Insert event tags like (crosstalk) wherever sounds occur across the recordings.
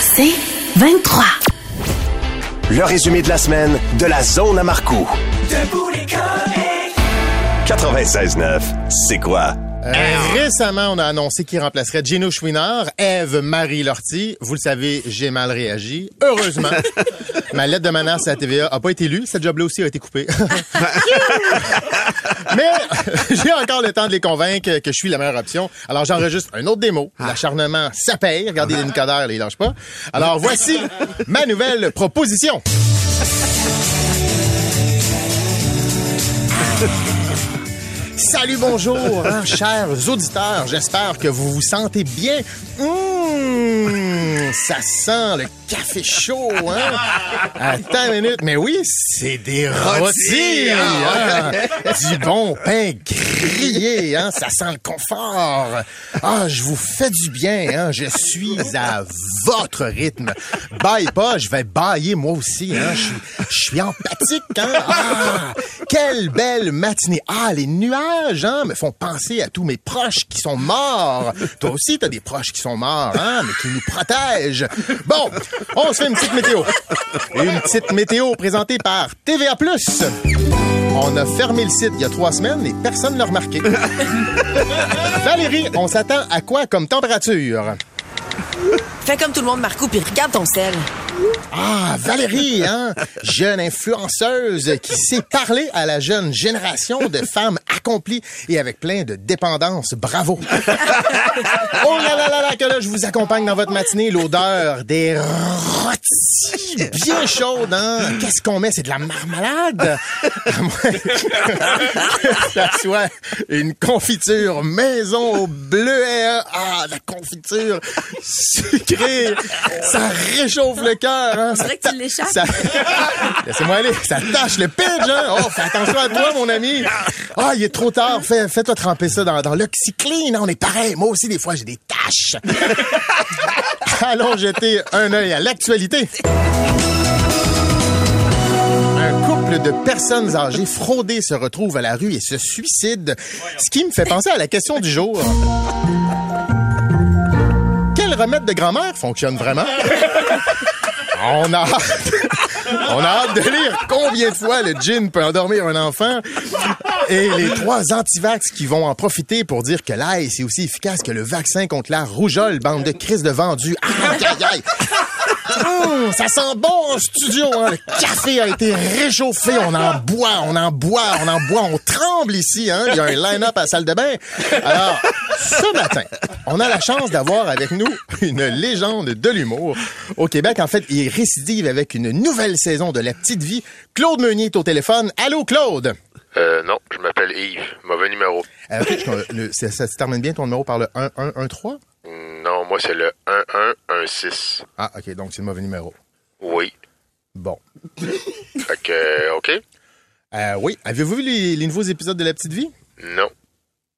C'est 23. Le résumé de la semaine de la zone à Marcoux. Debout les comiques. 96.9, c'est quoi? Euh, récemment, on a annoncé qui remplacerait Gino Chouinard, Eve-Marie Lortie. Vous le savez, j'ai mal réagi. Heureusement, (laughs) ma lettre de menace à la TVA a pas été lue. Cette job-là aussi a été coupée. (laughs) Mais (laughs) j'ai encore le temps de les convaincre que je suis la meilleure option. Alors j'enregistre un autre démo. L'acharnement, ça paye. Regardez les nicodères, là, ils lâchent pas. Alors voici ma nouvelle proposition. Salut, bonjour, hein, chers auditeurs. J'espère que vous vous sentez bien. Mmh, ça sent le café chaud, hein? Attends une minute. Mais oui, c'est des rôtis, hein? Du bon pain grillé, hein? Ça sent le confort. Ah, je vous fais du bien, hein? Je suis à votre rythme. Baille pas, je vais bailler moi aussi, hein? Je suis- je suis empathique, hein? Ah, quelle belle matinée. Ah, les nuages, hein, me font penser à tous mes proches qui sont morts. Toi aussi, t'as des proches qui sont morts, hein, mais qui nous protègent. Bon, on se fait une petite météo. Une petite météo présentée par TVA+. On a fermé le site il y a trois semaines et personne ne l'a remarqué. (laughs) Valérie, on s'attend à quoi comme température? Fais comme tout le monde, Marco, puis regarde ton sel. Ah, Valérie, hein? Jeune influenceuse qui sait parler à la jeune génération de femmes accomplies et avec plein de dépendance. Bravo. oh là là là là, que là, je vous accompagne dans votre matinée. L'odeur des rôtis bien chaudes, hein? Qu'est-ce qu'on met? C'est de la marmalade? Que (laughs) ça soit une confiture maison au bleuet. Ah, la confiture sucrée. Ça réchauffe le cœur, hein? C'est vrai que tu l'échappes. Ça... (laughs) Laissez-moi aller. Ça tâche le pitch, hein? Oh, fais attention à toi, mon ami. Ah, il est trop tard. Fais, fais-toi tremper ça dans, dans l'oxyclean. hein? On est pareil. Moi aussi, des fois, j'ai des taches. (laughs) Allons jeter un œil à l'actualité. Un couple de personnes âgées fraudées se retrouve à la rue et se suicide. Ce qui me fait penser à la question du jour. Quel remède de grand-mère fonctionne vraiment? On a hâte, (laughs) on a hâte de lire combien de fois le gin peut endormir un enfant et les trois antivax qui vont en profiter pour dire que l'ail, c'est aussi efficace que le vaccin contre la rougeole, bande de crises de vendus. Aïe, aïe, aïe. Hum, ça sent bon en studio. Hein? Le café a été réchauffé. On en boit, on en boit, on en boit. On tremble ici. Hein? Il y a un line-up à la salle de bain. Alors, ce matin, on a la chance d'avoir avec nous une légende de l'humour. Au Québec, en fait, il récidive avec une nouvelle saison de La Petite Vie. Claude Meunier est au téléphone. Allô, Claude? Euh, non, je m'appelle Yves. Mauvais numéro. Euh, je- le- ça, ça se termine bien ton numéro par le 1113? Non, moi, c'est le 1116. Ah, OK, donc c'est le mauvais numéro. Oui. Bon. (laughs) Fait que, euh, OK? Euh, oui. Avez-vous vu les, les nouveaux épisodes de La Petite Vie? Non.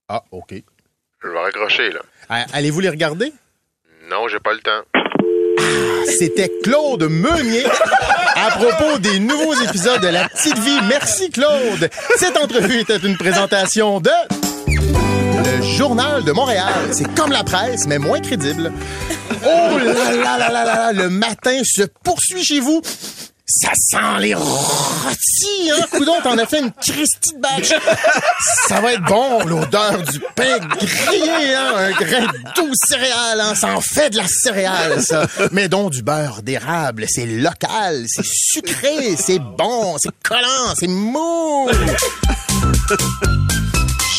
Ah, OK. Je vais raccrocher, là. Euh, Allez-vous les regarder? Non, j'ai pas le temps. C'était Claude Meunier à propos des nouveaux épisodes de La Petite Vie. Merci, Claude. Cette entrevue était une présentation de... Journal de Montréal. C'est comme la presse, mais moins crédible. Oh là là là là là le matin se poursuit chez vous. Ça sent les rôtis, hein? Coudon, t'en as fait une Christie de batch. Ça va être bon, l'odeur du pain grillé, hein? Un grain doux céréales, hein? Ça en fait de la céréale, ça. Mais donc du beurre d'érable, c'est local, c'est sucré, c'est bon, c'est collant, c'est mou.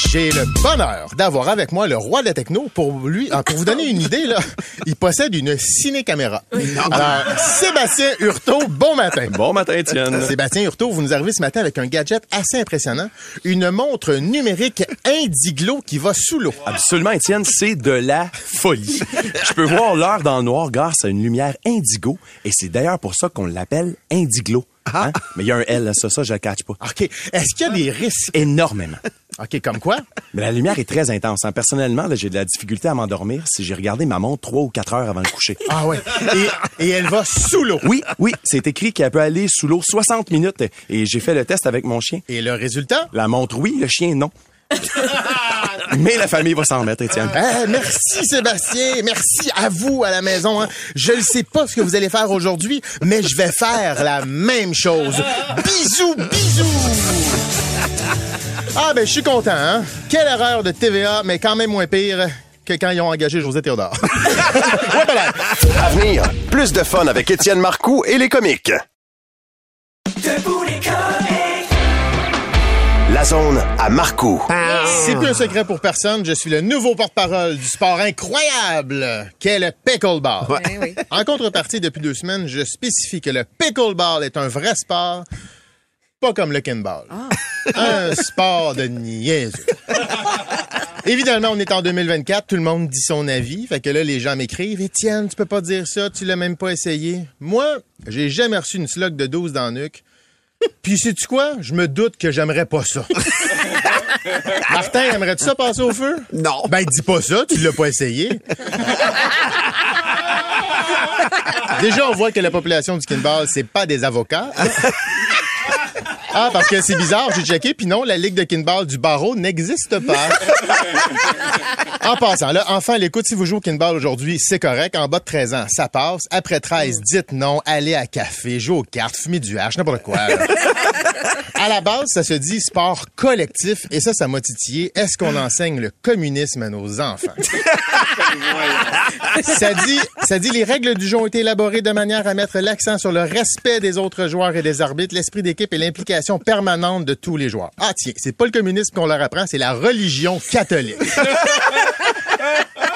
J'ai le bonheur d'avoir avec moi le roi de la techno pour lui, ah, pour vous donner une idée, là, (laughs) il possède une ciné-caméra. Alors, Sébastien Hurtaud, bon matin. Bon matin, Étienne. Sébastien Hurtaud, vous nous arrivez ce matin avec un gadget assez impressionnant, une montre numérique Indiglo qui va sous l'eau. Absolument, Étienne, c'est de la folie. (laughs) Je peux voir l'heure dans le noir grâce à une lumière indigo, et c'est d'ailleurs pour ça qu'on l'appelle Indiglo. Hein? Mais il y a un L, ça, ça, je le catch pas. OK. Est-ce qu'il y a des risques? Énormément. OK, comme quoi? Mais la lumière est très intense. hein. Personnellement, j'ai de la difficulté à m'endormir si j'ai regardé ma montre trois ou quatre heures avant le coucher. Ah ouais. Et, et elle va sous l'eau. Oui, oui, c'est écrit qu'elle peut aller sous l'eau 60 minutes et j'ai fait le test avec mon chien. Et le résultat? La montre, oui, le chien, non. (laughs) Mais la famille va s'en remettre, Étienne. Eh, merci Sébastien, merci à vous à la maison. hein. Je ne sais pas ce que vous allez faire aujourd'hui, mais je vais faire la même chose. Bisous, bisous. Ah ben je suis content. Hein? Quelle erreur de TVA, mais quand même moins pire que quand ils ont engagé José Théodore. (laughs) Ouais, voilà. À venir, plus de fun avec Étienne Marcoux et les comiques. Debout les comiques. La zone à Marcoux. C'est plus un secret pour personne, je suis le nouveau porte-parole du sport incroyable qu'est le pickleball. En contrepartie, depuis deux semaines, je spécifie que le pickleball est un vrai sport, pas comme le kinball. Un sport de niaiseux. Évidemment, on est en 2024, tout le monde dit son avis, fait que là, les gens m'écrivent « Étienne, tu peux pas dire ça, tu l'as même pas essayé. » Moi, j'ai jamais reçu une slug de 12 dans le nuque. Puis sais-tu quoi? Je me doute que j'aimerais pas ça. (laughs) Martin, aimerais-tu ça passer au feu? Non. Ben, dis pas ça, tu l'as pas essayé. (laughs) Déjà, on voit que la population du kinball, c'est pas des avocats. Ah, parce que c'est bizarre, j'ai checké, puis non, la Ligue de kinball du barreau n'existe pas. (laughs) En passant, là, enfant, l'écoute, si vous jouez au kinball aujourd'hui, c'est correct. En bas de 13 ans, ça passe. Après 13, dites non, allez à café, jouez aux cartes, fumez du hache, n'importe quoi. là. (laughs) À la base, ça se dit sport collectif, et ça, ça m'a titillé. Est-ce qu'on enseigne le communisme à nos enfants? ça dit, ça dit les règles du jeu ont été élaborées de manière à mettre l'accent sur le respect des autres joueurs et des arbitres, l'esprit d'équipe et l'implication permanente de tous les joueurs. Ah tiens, c'est pas le communisme qu'on leur apprend, c'est la religion catholique.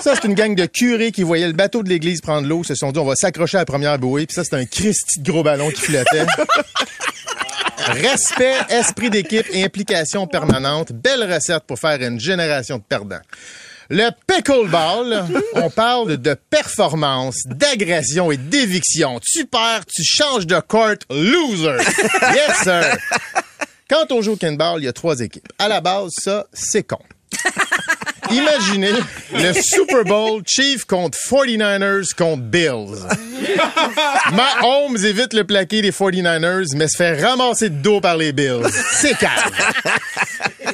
Ça, c'est une gang de curés qui voyaient le bateau de l'église prendre l'eau, se sont dit on va s'accrocher à la première bouée, puis ça, c'est un Christi de gros ballon qui flottait. Respect, esprit d'équipe et implication permanente. Belle recette pour faire une génération de perdants. Le pickleball, on parle de performance, d'agression et d'éviction. Tu perds, tu changes de court, loser. Yes, sir. Quand on joue au kinball, il y a trois équipes. À la base, ça, c'est con. Imaginez le Super Bowl Chief contre 49ers contre Bills. Mahomes évite le plaqué des 49ers, mais se fait ramasser de dos par les Bills. C'est calme.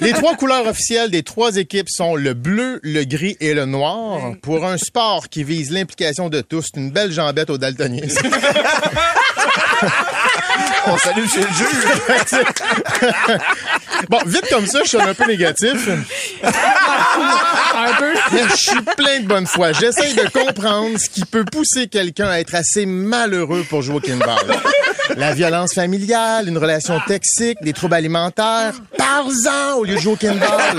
Les trois couleurs officielles des trois équipes sont le bleu, le gris et le noir. Pour un sport qui vise l'implication de tous, c'est une belle jambette au daltonisme. On salue chez le juge. (laughs) Bon, vite comme ça, je suis un peu négatif. un peu. Mais je suis plein de bonne foi. J'essaye de comprendre ce qui peut pousser quelqu'un à être assez malheureux pour jouer au kinball. La violence familiale, une relation toxique, des troubles alimentaires. Parle-en au lieu de jouer au kinball.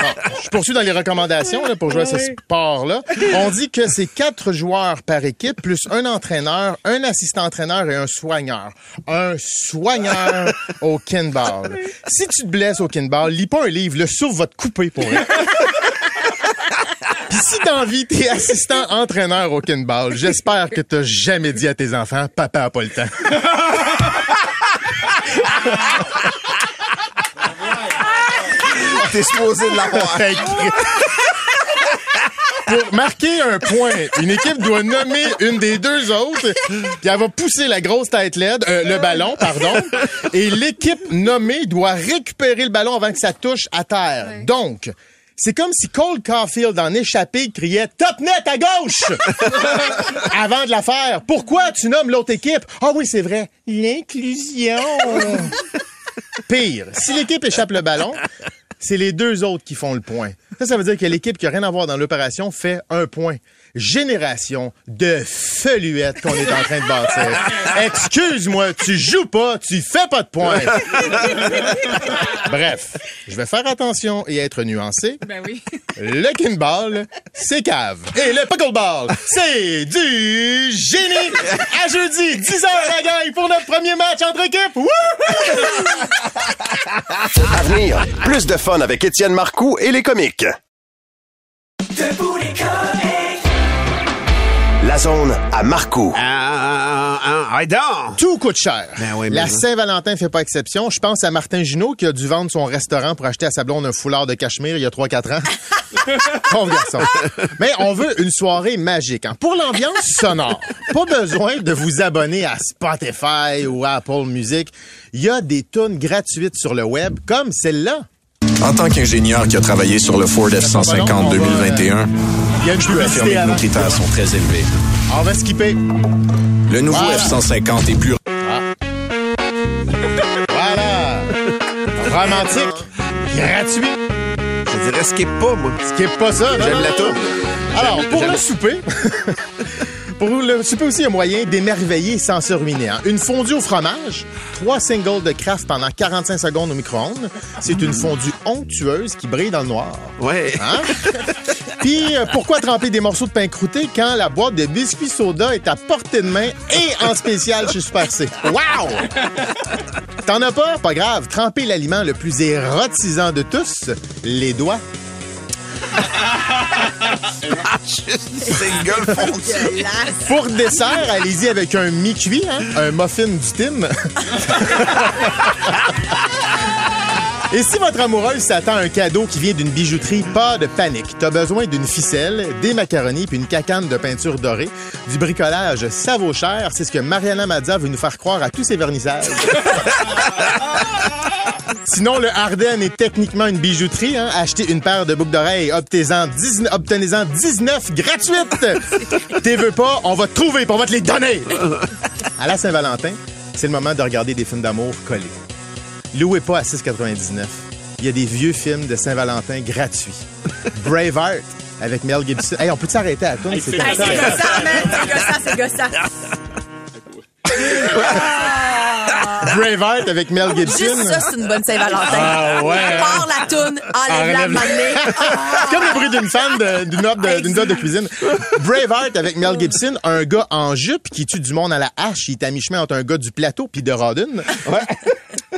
Bon, je poursuis dans les recommandations là, pour jouer à ce sport-là. On dit que c'est quatre joueurs par équipe, plus un entraîneur, un assistant-entraîneur et un soigneur. Un soigneur au kinball. Si tu te blesses au kinball, lis pas un livre, le souffle va te couper pour vrai. Puis si t'as envie, t'es assistant-entraîneur au kinball, j'espère que t'as jamais dit à tes enfants, papa a pas le temps. T'es supposé de l'avoir. Pour marquer un point, une équipe doit nommer une des deux autres, puis elle va pousser la grosse tête LED, euh, le ballon, pardon, et l'équipe nommée doit récupérer le ballon avant que ça touche à terre. Donc, c'est comme si Cole Caulfield en échappé criait Top net à gauche avant de la faire. Pourquoi tu nommes l'autre équipe? Ah oui, c'est vrai, l'inclusion. Pire, si l'équipe échappe le ballon, c'est les deux autres qui font le point. Ça, ça veut dire que l'équipe qui a rien à voir dans l'opération fait un point. Génération de feluettes qu'on est en train de bâtir. (laughs) Excuse-moi, tu joues pas, tu fais pas de points. (laughs) Bref, je vais faire attention et être nuancé. Ben oui. Le kinball, c'est cave. Et le pickleball, c'est du génie. À jeudi, 10h la gang pour notre premier match entre équipes. Wouhou! À venir, plus de fun avec Étienne Marcoux et les comiques. Debout les comiques. La zone à. Ah, ah, ah, donc. Tout coûte cher. Ben oui, la. Saint-Valentin fait pas exception. Je pense à Martin Junot qui a dû vendre son restaurant pour acheter à sa blonde un foulard de cachemire il y a 3-4 ans. (laughs) Pauvre garçon. Mais on veut une soirée magique. hein. Pour l'ambiance sonore, pas besoin de vous abonner à Spotify ou Apple Music. Il y a des tunes gratuites sur le web comme celle-là. En tant qu'ingénieur qui a travaillé sur le Ford F-150 2021, Il y a une je peux affirmer que nos critères sont très élevés. On va skipper. Le nouveau Voilà. F-150 est plus Voilà. Romantique. Gratuit. Je dirais skip pas, moi. Skip pas ça. non, J'aime la toune. Alors, pour le souper, (laughs) pour le souper aussi, il y a moyen d'émerveiller sans se ruiner. hein. Une fondue au fromage, trois singles de craft pendant 45 secondes au micro-ondes. C'est une fondue onctueuse qui brille dans le noir. Ouais. Hein? Puis, euh, pourquoi tremper des morceaux de pain croûté quand la boîte de biscuits soda est à portée de main et en spécial chez Super C? Wow! T'en as pas? Pas grave. Tremper l'aliment le plus érotisant de tous, les doigts. Pour dessert, allez-y avec un mi-cuit, hein? un muffin du Tim. Et si votre amoureuse s'attend à un cadeau qui vient d'une bijouterie, pas de panique. T'as besoin d'une ficelle, des macaronis puis une cacane de peinture dorée. Du bricolage, ça vaut cher. C'est ce que Mariana Mazza veut nous faire croire à tous ses vernissages. Sinon, le Ardennes est techniquement une bijouterie. Hein? Achetez une paire de boucles d'oreilles, obtenez-en 19, obtenez-en 19 gratuites. (laughs) T'es veux pas, on va te trouver, puis on va te les donner. À la Saint-Valentin, c'est le moment de regarder des films d'amour collés. Louez pas à 6,99. Il y a des vieux films de Saint-Valentin gratuits. (laughs) Braveheart avec Mel Gibson. Hey, on peut s'arrêter à la tourne? C'est gossant, man. C'est gossant, c'est gossant. (laughs) Braveheart avec Mel Gibson. Juste ça, c'est une bonne Saint-Valentin. Ah ouais. Part la toune, enlève-la, Enlève-la. m'amener. C'est comme le bruit d'une femme d'une note de, d'une note de cuisine. Braveheart avec Mel Gibson, un gars en jupe qui tue du monde à la hache. Il est à mi-chemin entre un gars du plateau puis de Rodden. (laughs)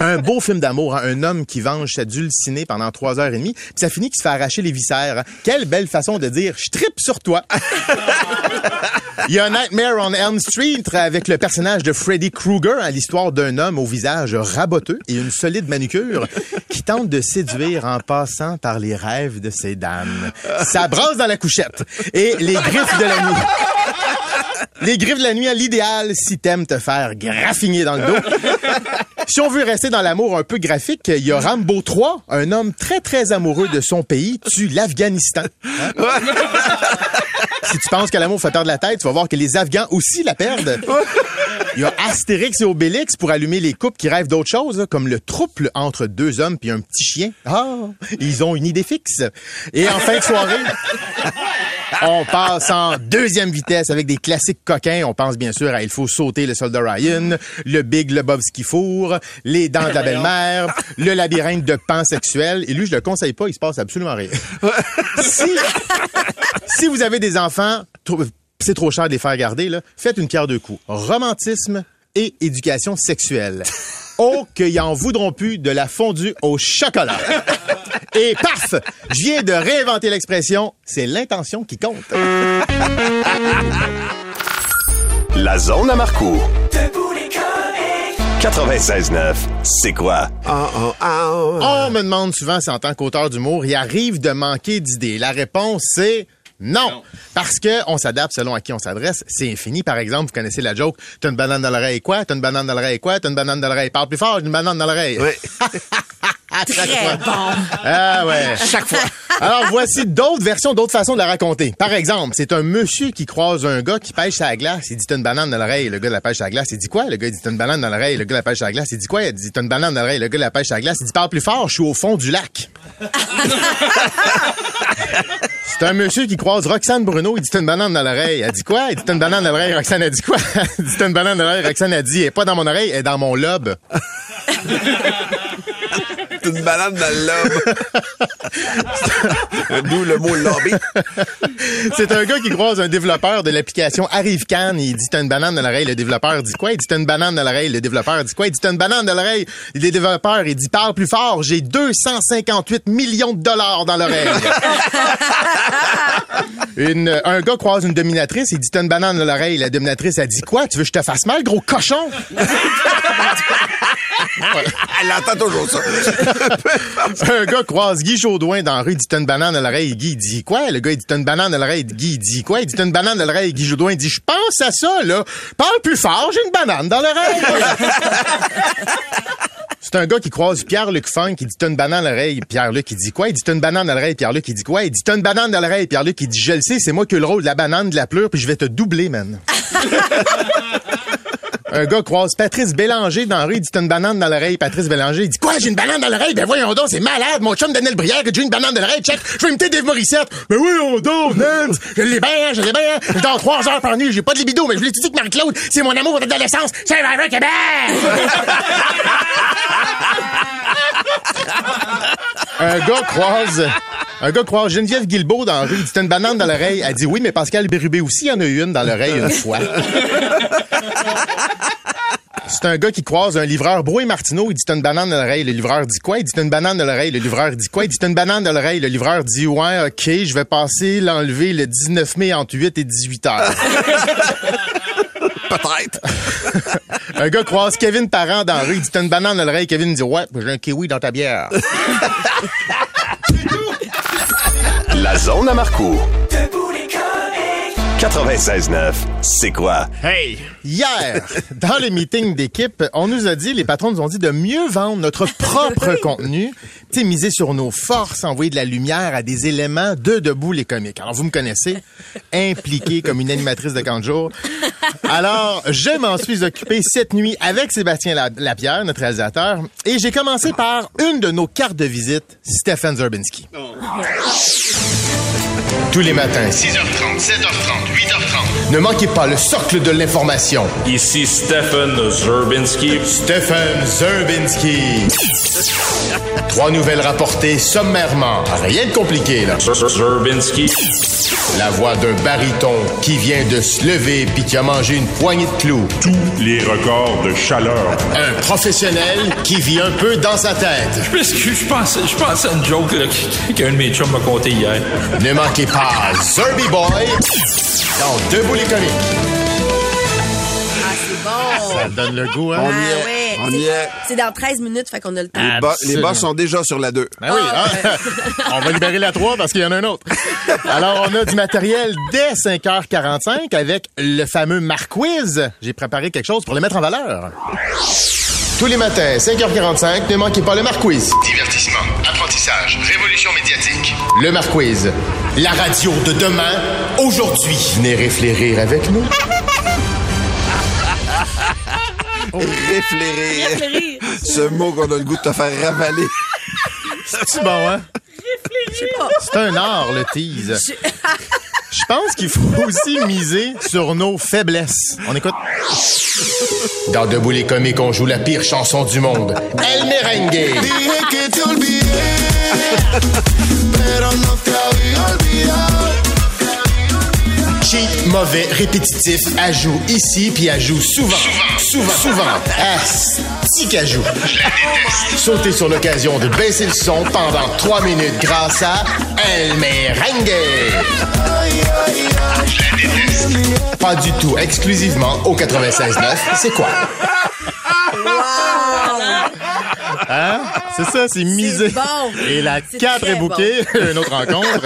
Un beau film d'amour, hein. un homme qui venge sa dulcinée pendant trois heures et demie, puis ça finit qu'il se fait arracher les viscères. hein. Quelle belle façon de dire « je tripe sur toi ». (laughs) Il y a Nightmare on Elm Street avec le personnage de Freddy Krueger, à l'histoire d'un homme au visage raboteux et une solide manucure qui tente de séduire en passant par les rêves de ses dames. Ça brasse dans la couchette. Et les griffes de la nuit. Les griffes de la nuit à l'idéal si t'aimes te faire graffiner dans le dos. (laughs) Si on veut rester dans l'amour un peu graphique, il y a Rambo 3, un homme très très amoureux de son pays, tue l'Afghanistan. Hein? si tu penses que l'amour fait perdre la tête, tu vas voir que les Afghans aussi la perdent. Il y a Astérix et Obélix pour allumer les couples qui rêvent d'autre chose, là, comme le trouble entre deux hommes puis un petit chien. Ah, ils ont une idée fixe. Et en fin de soirée, on passe en deuxième vitesse avec des classiques coquins. On pense bien sûr à Il faut sauter le soldat Ryan, le Big Lebowski Four, Les dents de la (laughs) belle-mère, le labyrinthe de pansexuel. Et lui, je le conseille pas, il se passe absolument rien. si, si vous avez des enfants, c'est trop cher de les faire garder, là, faites une pierre deux coups. Romantisme et éducation sexuelle. Oh, qu'ils en voudront plus de la fondue au chocolat. Et paf! Je viens de réinventer l'expression, c'est l'intention qui compte. La zone à Marco. Debout les comiques. 96.9, c'est quoi? Ah, ah, ah. On me demande souvent si en tant qu'auteur d'humour, il arrive de manquer d'idées. La réponse, c'est non. Parce que on s'adapte selon à qui on s'adresse. C'est infini. Par exemple, vous connaissez la joke. T'as une banane dans l'oreille, quoi? T'as une banane dans l'oreille, quoi? T'as une banane dans l'oreille. Parle plus fort, j'ai une banane dans l'oreille. Ouais. (laughs) À chaque Très bon. Ah ouais, chaque fois. Alors voici d'autres versions, d'autres façons de la raconter. Par exemple, c'est un monsieur qui croise un gars qui pêche à la glace. Il dit t'as une banane dans l'oreille. Le gars de la pêche à la glace, il dit quoi? Le gars il dit t'as une banane dans l'oreille. Le gars de la pêche à la glace, il dit quoi? Il dit t'as une banane dans l'oreille. Le gars de la pêche à la glace, il dit parle plus fort. Je suis au fond du lac. (laughs) C'est un monsieur qui croise Roxane Bruno. Il dit t'as une banane dans l'oreille. Elle dit quoi? Il dit t'as une banane dans l'oreille. Roxane a dit quoi? (laughs) Il dit t'as une banane dans l'oreille. Roxane a dit elle est pas dans mon oreille, elle est dans mon lobe. (laughs) C'est une banane dans le lobe. (laughs) D'où le mot lobby. C'est un gars qui croise un développeur de l'application ArriveCan. Il dit t'as une banane dans l'oreille. Le développeur dit quoi? Il dit t'as une banane dans l'oreille. Le développeur dit quoi? Il dit t'as une banane dans l'oreille. Le développeur, il dit parle plus fort. J'ai 258 millions de dollars dans l'oreille. (laughs) Une, un gars croise une dominatrice. Il dit t'as une banane dans l'oreille. La dominatrice, a dit quoi? Tu veux que je te fasse mal, gros cochon? (laughs) Elle entend toujours ça. Un gars croise Guy Jodoin dans la rue, il dit une banane à l'oreille, Guy dit quoi? Le gars? Il dit une banane à l'oreille, Guy dit quoi? Il dit une banane à l'oreille, Guy Jodoin dit je pense à ça là. Parle plus fort, j'ai une banane dans l'oreille. (laughs) C'est un gars qui croise Pierre-Luc Funk, qui dit t'as une banane à l'oreille. Pierre-Luc, il dit quoi? Il dit t'as une banane à l'oreille. Pierre-Luc, il dit quoi? Il dit t'as une banane à l'oreille. Pierre-Luc, il dit je le sais, c'est moi qui ai le rôle de la banane, de la pleure, puis je vais te doubler, man. (laughs) Un gars croise Patrice Bélanger dans la rue, il dit t'as une banane dans l'oreille. Patrice Bélanger, il dit quoi, j'ai une banane dans l'oreille? Ben voyons donc, c'est malade. Mon chum Daniel Brière, j'ai une banane dans l'oreille. Check, je vais imiter Dave Morissette. Ben voyons donc, Nance. Je l'ai bien, je l'ai bien. Je dors trois heures par nuit, j'ai pas de libido, mais je l'ai dit que Marie-Claude, c'est mon amour d'adolescence. C'est un vrai Québec! (laughs) un gars croise. Un gars croise Geneviève Guilbeault dans la rue, il dit T'as une banane dans l'oreille. Elle dit oui, mais Pascal Bérubé aussi en a eu une dans l'oreille une fois. C'est un gars qui croise un livreur Brouet Martineau, il dit T'as une banane dans l'oreille. Le livreur dit quoi? Il dit T'as une banane dans l'oreille. Le livreur dit quoi? Il dit T'as une banane dans l'oreille. Le livreur dit Ouais, ok, je vais passer l'enlever le 19 mai entre 8 et 18 heures. Peut-être. (laughs) un gars croise Kevin Parent dans la rue, il dit T'as une banane dans l'oreille. Kevin dit Ouais, j'ai un kiwi dans ta bière. (laughs) La zone à Marco. 96.9, c'est quoi? Hey! Hier, dans les meetings d'équipe, on nous a dit, les patrons nous ont dit de mieux vendre notre propre (laughs) contenu, tu sais, miser sur nos forces, envoyer de la lumière à des éléments de Debout les comiques. Alors, vous me connaissez, impliqué comme une animatrice de camp de jour. Alors, je m'en suis occupé cette nuit avec Sébastien La- Lapierre, notre réalisateur, et j'ai commencé par une de nos cartes de visite, Stephen Zerbinski. Tous les matins, 6h30, 7h30, 8h30. ne manquez pas le socle de l'information. Ici Stephen Zerbinski. Stephen Zerbinski. Trois nouvelles rapportées sommairement. Rien de compliqué, là. Zer- Zerbinski. La voix d'un baryton qui vient de se lever puis qui a mangé une poignée de clous. Tous les records de chaleur. Un professionnel qui vit un peu dans sa tête. Je m'excuse, je pense, je pense à une joke qu'un de mes chums m'a conté hier. Ne manquez pas Zerby Boy dans Debout les comiques. Ah, c'est bon. Ça donne le goût, hein? On y Ah est. ouais. On C'est- y est. C'est dans 13 minutes, fait qu'on a le temps. Les, bas- les boss sont déjà sur la 2. Ben oui, Ah, hein? (laughs) on va libérer la 3 parce qu'il y en a un autre. Alors, on a du matériel dès 5h45 avec le fameux Marquiz. J'ai préparé quelque chose pour le mettre en valeur. Tous les matins, 5h45, ne manquez pas le Marquiz. Divertissement, apprentissage, révolution médiatique. Le Marquiz. La radio de demain, aujourd'hui. Venez réfléchir avec nous. (laughs) Réflérir. Réfléchir. Ce mot qu'on a le goût de te faire ravaler. C'est bon, hein? Pas. C'est un art, le tease. Je pense qu'il faut aussi miser sur nos faiblesses. On écoute. Dans Debout les comiques, on joue la pire chanson du monde. El Merengue. Mauvais, répétitif, ajout ici, puis ajout souvent. Souvent, souvent. Ah, si qu'ajout. Sautez sur l'occasion de baisser le son pendant 3 minutes grâce à El Merengue. Pas du tout, exclusivement au 96.9. C'est quoi? Hein? C'est ça, c'est misé. bon. Et la C'est 4 très est bouquée, une autre rencontre.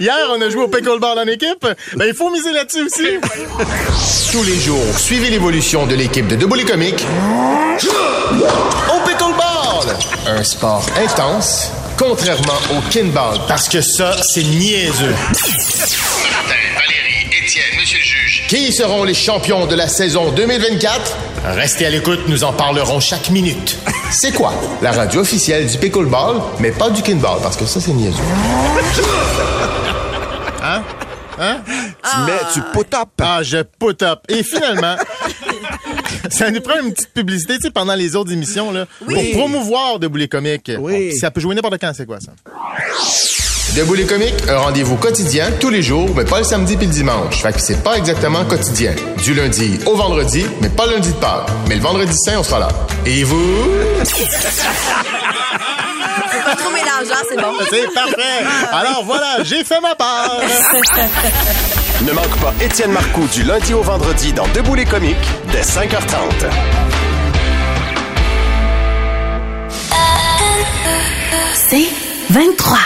Hier, on a joué au pickleball en équipe. Ben, il faut miser là-dessus aussi. Tous les jours, suivez l'évolution de l'équipe de Debout les comiques au pickleball. Un sport intense, contrairement au kinball, parce que ça, c'est niaiseux. Martin, Valérie, Étienne, monsieur le juge. Qui seront les champions de la saison 2024? Restez à l'écoute, nous en parlerons chaque minute. C'est quoi? La radio officielle du pickleball, mais pas du kinball, parce que ça, c'est niaiseux. Hein? Hein? Tu mets, tu put up. Ah, je put up. Et finalement, (laughs) ça nous prend une petite publicité, tu sais, pendant les autres émissions, là, Oui. pour promouvoir Debout les comiques. Oui. Bon, ça peut jouer n'importe quand, c'est quoi ça? Debout les comiques, un rendez-vous quotidien, tous les jours, mais pas le samedi puis le dimanche. Fait que c'est pas exactement quotidien. Du lundi au vendredi, mais pas lundi de Pâques. Mais le vendredi saint, on sera là. Et vous? Pas trop mélangeant, c'est bon. C'est parfait! Alors voilà, j'ai fait ma part! Ne manque pas Étienne Marcoux du lundi au vendredi dans Debout les comiques dès 5h30. C'est 23.